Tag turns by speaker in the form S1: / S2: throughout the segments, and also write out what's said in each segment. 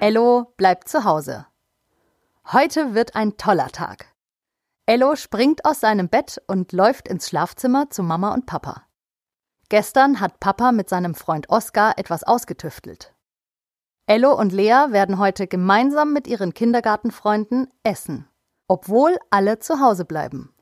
S1: Ello bleibt zu Hause. Heute wird ein toller Tag. Ello springt aus seinem Bett und läuft ins Schlafzimmer zu Mama und Papa. Gestern hat Papa mit seinem Freund Oskar etwas ausgetüftelt. Ello und Lea werden heute gemeinsam mit ihren Kindergartenfreunden essen, obwohl alle zu Hause bleiben.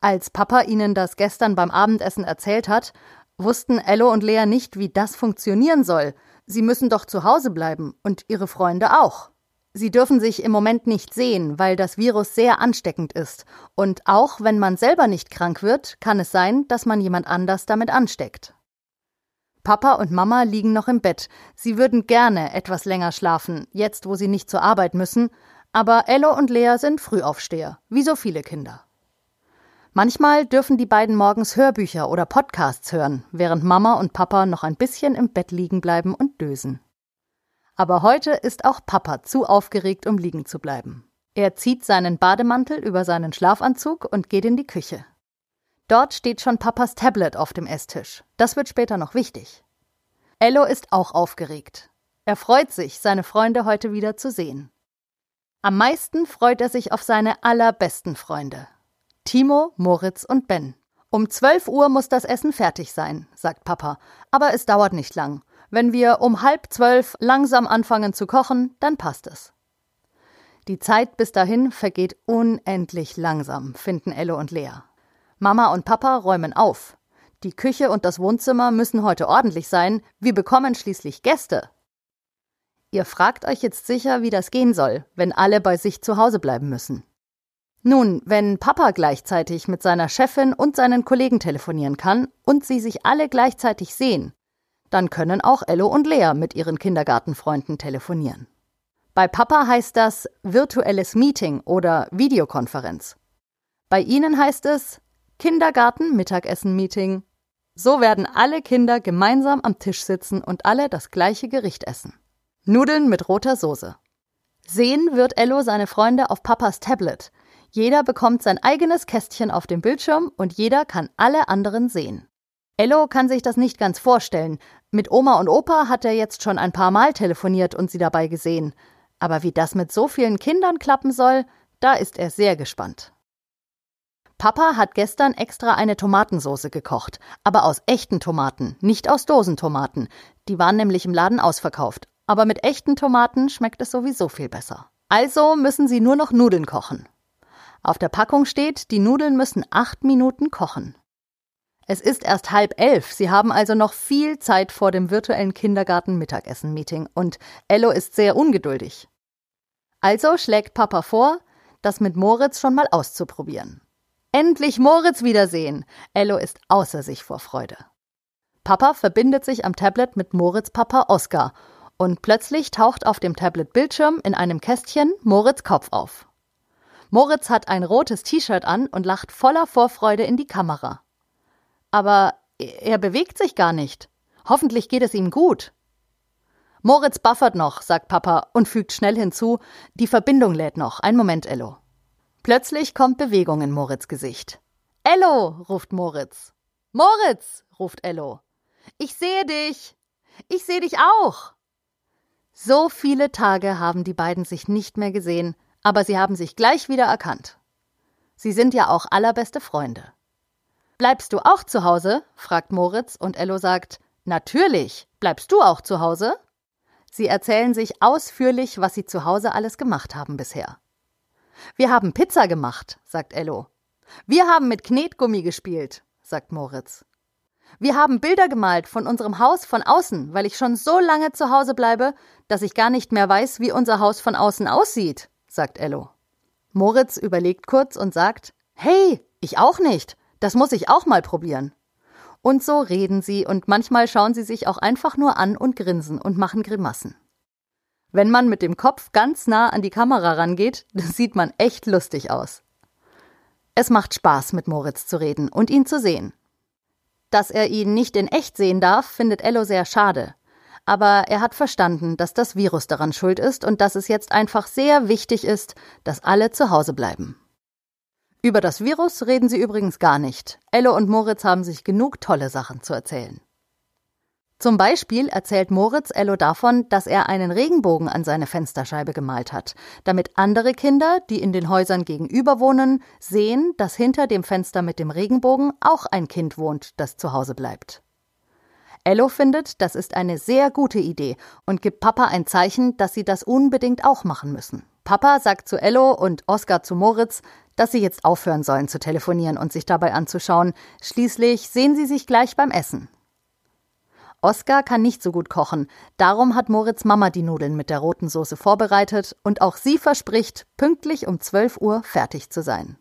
S1: Als Papa ihnen das gestern beim Abendessen erzählt hat, wussten Ello und Lea nicht, wie das funktionieren soll. Sie müssen doch zu Hause bleiben und ihre Freunde auch. Sie dürfen sich im Moment nicht sehen, weil das Virus sehr ansteckend ist. Und auch wenn man selber nicht krank wird, kann es sein, dass man jemand anders damit ansteckt. Papa und Mama liegen noch im Bett. Sie würden gerne etwas länger schlafen, jetzt wo sie nicht zur Arbeit müssen, aber Ello und Lea sind Frühaufsteher, wie so viele Kinder. Manchmal dürfen die beiden morgens Hörbücher oder Podcasts hören, während Mama und Papa noch ein bisschen im Bett liegen bleiben und dösen. Aber heute ist auch Papa zu aufgeregt, um liegen zu bleiben. Er zieht seinen Bademantel über seinen Schlafanzug und geht in die Küche. Dort steht schon Papas Tablet auf dem Esstisch. Das wird später noch wichtig. Ello ist auch aufgeregt. Er freut sich, seine Freunde heute wieder zu sehen. Am meisten freut er sich auf seine allerbesten Freunde. Timo, Moritz und Ben. Um 12 Uhr muss das Essen fertig sein, sagt Papa. Aber es dauert nicht lang. Wenn wir um halb zwölf langsam anfangen zu kochen, dann passt es. Die Zeit bis dahin vergeht unendlich langsam, finden Elle und Lea. Mama und Papa räumen auf. Die Küche und das Wohnzimmer müssen heute ordentlich sein, wir bekommen schließlich Gäste. Ihr fragt euch jetzt sicher, wie das gehen soll, wenn alle bei sich zu Hause bleiben müssen. Nun, wenn Papa gleichzeitig mit seiner Chefin und seinen Kollegen telefonieren kann und sie sich alle gleichzeitig sehen, dann können auch Ello und Lea mit ihren Kindergartenfreunden telefonieren. Bei Papa heißt das virtuelles Meeting oder Videokonferenz. Bei Ihnen heißt es Kindergarten-Mittagessen-Meeting. So werden alle Kinder gemeinsam am Tisch sitzen und alle das gleiche Gericht essen. Nudeln mit roter Soße. Sehen wird Ello seine Freunde auf Papas Tablet. Jeder bekommt sein eigenes Kästchen auf dem Bildschirm und jeder kann alle anderen sehen. Ello kann sich das nicht ganz vorstellen. Mit Oma und Opa hat er jetzt schon ein paar Mal telefoniert und sie dabei gesehen. Aber wie das mit so vielen Kindern klappen soll, da ist er sehr gespannt. Papa hat gestern extra eine Tomatensauce gekocht, aber aus echten Tomaten, nicht aus Dosentomaten. Die waren nämlich im Laden ausverkauft. Aber mit echten Tomaten schmeckt es sowieso viel besser. Also müssen Sie nur noch Nudeln kochen. Auf der Packung steht, die Nudeln müssen acht Minuten kochen. Es ist erst halb elf. Sie haben also noch viel Zeit vor dem virtuellen Kindergarten-Mittagessen-Meeting und Ello ist sehr ungeduldig. Also schlägt Papa vor, das mit Moritz schon mal auszuprobieren. Endlich Moritz wiedersehen! Ello ist außer sich vor Freude. Papa verbindet sich am Tablet mit Moritz Papa Oskar und plötzlich taucht auf dem Tablet-Bildschirm in einem Kästchen Moritz Kopf auf. Moritz hat ein rotes T-Shirt an und lacht voller Vorfreude in die Kamera. Aber er bewegt sich gar nicht. Hoffentlich geht es ihm gut. Moritz buffert noch, sagt Papa und fügt schnell hinzu, die Verbindung lädt noch. Ein Moment, Ello. Plötzlich kommt Bewegung in Moritz Gesicht. Ello, ruft Moritz. Moritz, ruft Ello. Ich sehe dich. Ich sehe dich auch. So viele Tage haben die beiden sich nicht mehr gesehen, aber sie haben sich gleich wieder erkannt. Sie sind ja auch allerbeste Freunde. Bleibst du auch zu Hause? fragt Moritz und Ello sagt, Natürlich. Bleibst du auch zu Hause? Sie erzählen sich ausführlich, was sie zu Hause alles gemacht haben bisher. Wir haben Pizza gemacht, sagt Ello. Wir haben mit Knetgummi gespielt, sagt Moritz. Wir haben Bilder gemalt von unserem Haus von außen, weil ich schon so lange zu Hause bleibe, dass ich gar nicht mehr weiß, wie unser Haus von außen aussieht, sagt Ello. Moritz überlegt kurz und sagt, Hey, ich auch nicht. Das muss ich auch mal probieren. Und so reden sie und manchmal schauen sie sich auch einfach nur an und grinsen und machen Grimassen. Wenn man mit dem Kopf ganz nah an die Kamera rangeht, sieht man echt lustig aus. Es macht Spaß, mit Moritz zu reden und ihn zu sehen. Dass er ihn nicht in echt sehen darf, findet Ello sehr schade. Aber er hat verstanden, dass das Virus daran schuld ist und dass es jetzt einfach sehr wichtig ist, dass alle zu Hause bleiben. Über das Virus reden sie übrigens gar nicht. Elle und Moritz haben sich genug tolle Sachen zu erzählen. Zum Beispiel erzählt Moritz Ello davon, dass er einen Regenbogen an seine Fensterscheibe gemalt hat, damit andere Kinder, die in den Häusern gegenüber wohnen, sehen, dass hinter dem Fenster mit dem Regenbogen auch ein Kind wohnt, das zu Hause bleibt. Ello findet, das ist eine sehr gute Idee und gibt Papa ein Zeichen, dass sie das unbedingt auch machen müssen. Papa sagt zu Ello und Oskar zu Moritz, dass sie jetzt aufhören sollen zu telefonieren und sich dabei anzuschauen. Schließlich sehen sie sich gleich beim Essen. Oskar kann nicht so gut kochen, darum hat Moritz Mama die Nudeln mit der roten Soße vorbereitet und auch sie verspricht, pünktlich um 12 Uhr fertig zu sein.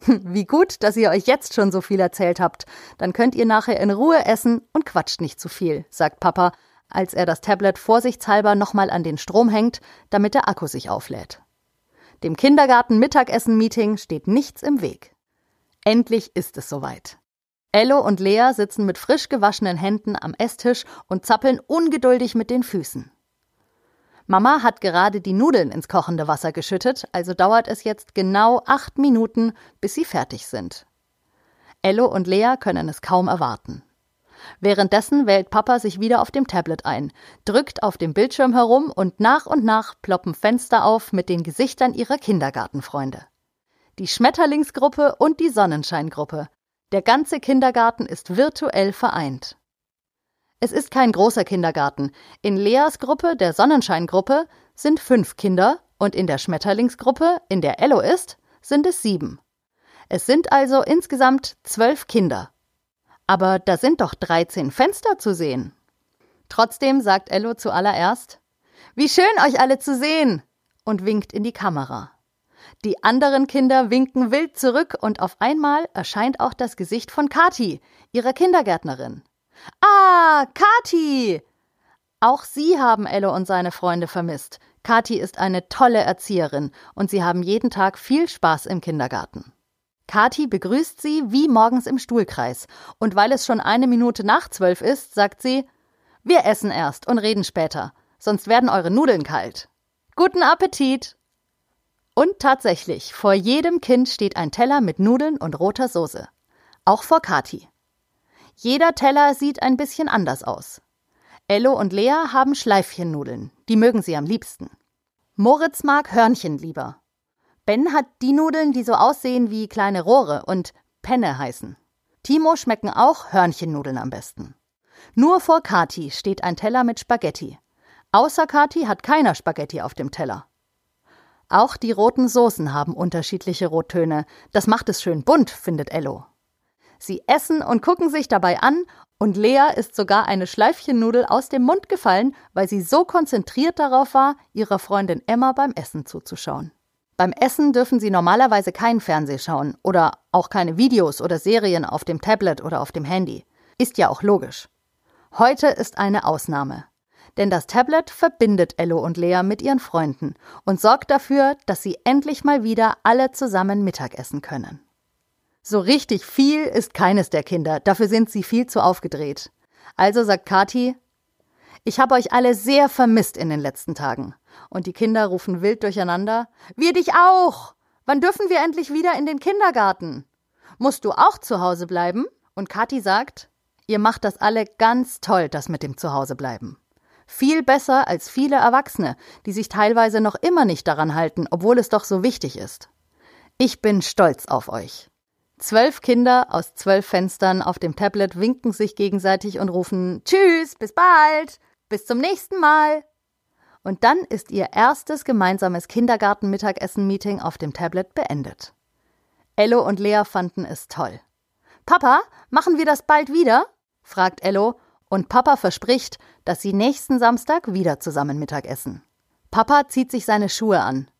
S1: Wie gut, dass ihr euch jetzt schon so viel erzählt habt. Dann könnt ihr nachher in Ruhe essen und quatscht nicht zu viel, sagt Papa, als er das Tablet vorsichtshalber nochmal an den Strom hängt, damit der Akku sich auflädt. Dem Kindergarten-Mittagessen-Meeting steht nichts im Weg. Endlich ist es soweit. Ello und Lea sitzen mit frisch gewaschenen Händen am Esstisch und zappeln ungeduldig mit den Füßen. Mama hat gerade die Nudeln ins kochende Wasser geschüttet, also dauert es jetzt genau acht Minuten, bis sie fertig sind. Ello und Lea können es kaum erwarten. Währenddessen wählt Papa sich wieder auf dem Tablet ein, drückt auf dem Bildschirm herum und nach und nach ploppen Fenster auf mit den Gesichtern ihrer Kindergartenfreunde. Die Schmetterlingsgruppe und die Sonnenscheingruppe, der ganze Kindergarten ist virtuell vereint. Es ist kein großer Kindergarten. In Leas Gruppe, der Sonnenscheingruppe, sind fünf Kinder und in der Schmetterlingsgruppe, in der Ello ist, sind es sieben. Es sind also insgesamt zwölf Kinder. Aber da sind doch 13 Fenster zu sehen. Trotzdem sagt Ello zuallererst, wie schön euch alle zu sehen, und winkt in die Kamera. Die anderen Kinder winken wild zurück und auf einmal erscheint auch das Gesicht von Kati, ihrer Kindergärtnerin. Ah, Kati! Auch sie haben Ello und seine Freunde vermisst. Kati ist eine tolle Erzieherin und sie haben jeden Tag viel Spaß im Kindergarten. Kati begrüßt sie wie morgens im Stuhlkreis und weil es schon eine Minute nach zwölf ist, sagt sie, wir essen erst und reden später, sonst werden eure Nudeln kalt. Guten Appetit! Und tatsächlich, vor jedem Kind steht ein Teller mit Nudeln und roter Soße. Auch vor Kati. Jeder Teller sieht ein bisschen anders aus. Ello und Lea haben Schleifchennudeln, die mögen sie am liebsten. Moritz mag Hörnchen lieber. Ben hat die Nudeln, die so aussehen wie kleine Rohre und Penne heißen. Timo schmecken auch Hörnchennudeln am besten. Nur vor Kati steht ein Teller mit Spaghetti. Außer Kati hat keiner Spaghetti auf dem Teller. Auch die roten Soßen haben unterschiedliche Rottöne. Das macht es schön bunt, findet Ello. Sie essen und gucken sich dabei an, und Lea ist sogar eine Schleifchennudel aus dem Mund gefallen, weil sie so konzentriert darauf war, ihrer Freundin Emma beim Essen zuzuschauen. Beim Essen dürfen sie normalerweise kein Fernseh schauen oder auch keine Videos oder Serien auf dem Tablet oder auf dem Handy. Ist ja auch logisch. Heute ist eine Ausnahme. Denn das Tablet verbindet Ello und Lea mit ihren Freunden und sorgt dafür, dass sie endlich mal wieder alle zusammen Mittagessen können. So richtig viel ist keines der Kinder, dafür sind sie viel zu aufgedreht. Also sagt Kati, ich habe euch alle sehr vermisst in den letzten Tagen. Und die Kinder rufen wild durcheinander, wir dich auch! Wann dürfen wir endlich wieder in den Kindergarten? Musst du auch zu Hause bleiben? Und Kathi sagt, ihr macht das alle ganz toll, das mit dem Zuhausebleiben. Viel besser als viele Erwachsene, die sich teilweise noch immer nicht daran halten, obwohl es doch so wichtig ist. Ich bin stolz auf euch. Zwölf Kinder aus zwölf Fenstern auf dem Tablet winken sich gegenseitig und rufen Tschüss, bis bald, bis zum nächsten Mal. Und dann ist ihr erstes gemeinsames Kindergarten-Mittagessen-Meeting auf dem Tablet beendet. Ello und Lea fanden es toll. Papa, machen wir das bald wieder? fragt Ello und Papa verspricht, dass sie nächsten Samstag wieder zusammen Mittag essen. Papa zieht sich seine Schuhe an.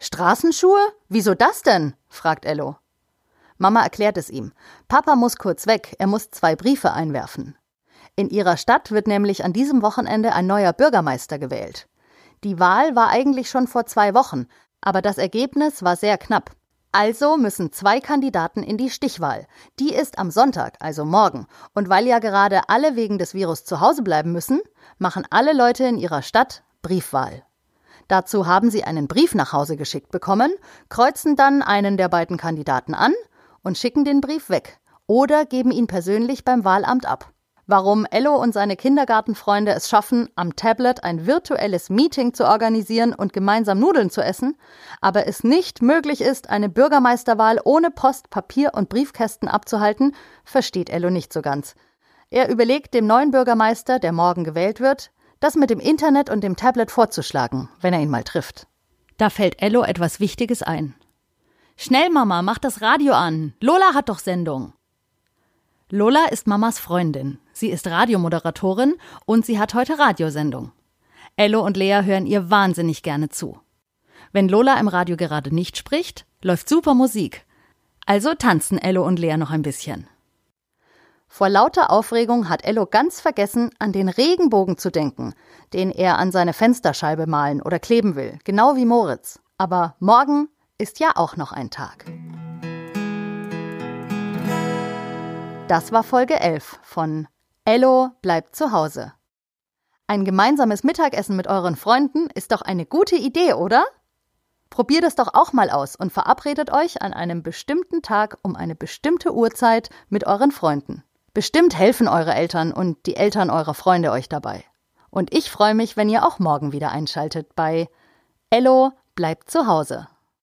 S1: Straßenschuhe? Wieso das denn? fragt Ello. Mama erklärt es ihm. Papa muss kurz weg, er muss zwei Briefe einwerfen. In ihrer Stadt wird nämlich an diesem Wochenende ein neuer Bürgermeister gewählt. Die Wahl war eigentlich schon vor zwei Wochen, aber das Ergebnis war sehr knapp. Also müssen zwei Kandidaten in die Stichwahl. Die ist am Sonntag, also morgen. Und weil ja gerade alle wegen des Virus zu Hause bleiben müssen, machen alle Leute in ihrer Stadt Briefwahl. Dazu haben sie einen Brief nach Hause geschickt bekommen, kreuzen dann einen der beiden Kandidaten an und schicken den Brief weg oder geben ihn persönlich beim Wahlamt ab. warum Ello und seine Kindergartenfreunde es schaffen, am Tablet ein virtuelles Meeting zu organisieren und gemeinsam Nudeln zu essen, aber es nicht möglich ist, eine Bürgermeisterwahl ohne Post, Papier und Briefkästen abzuhalten, versteht Ello nicht so ganz. Er überlegt dem neuen Bürgermeister, der morgen gewählt wird, das mit dem Internet und dem Tablet vorzuschlagen, wenn er ihn mal trifft. Da fällt Ello etwas Wichtiges ein. Schnell, Mama, mach das Radio an. Lola hat doch Sendung. Lola ist Mamas Freundin. Sie ist Radiomoderatorin und sie hat heute Radiosendung. Ello und Lea hören ihr wahnsinnig gerne zu. Wenn Lola im Radio gerade nicht spricht, läuft super Musik. Also tanzen Ello und Lea noch ein bisschen. Vor lauter Aufregung hat Ello ganz vergessen, an den Regenbogen zu denken, den er an seine Fensterscheibe malen oder kleben will, genau wie Moritz. Aber morgen ist ja auch noch ein Tag. Das war Folge 11 von Ello bleibt zu Hause. Ein gemeinsames Mittagessen mit euren Freunden ist doch eine gute Idee, oder? Probiert es doch auch mal aus und verabredet euch an einem bestimmten Tag um eine bestimmte Uhrzeit mit euren Freunden. Bestimmt helfen eure Eltern und die Eltern eurer Freunde euch dabei. Und ich freue mich, wenn ihr auch morgen wieder einschaltet bei Ello bleibt zu Hause.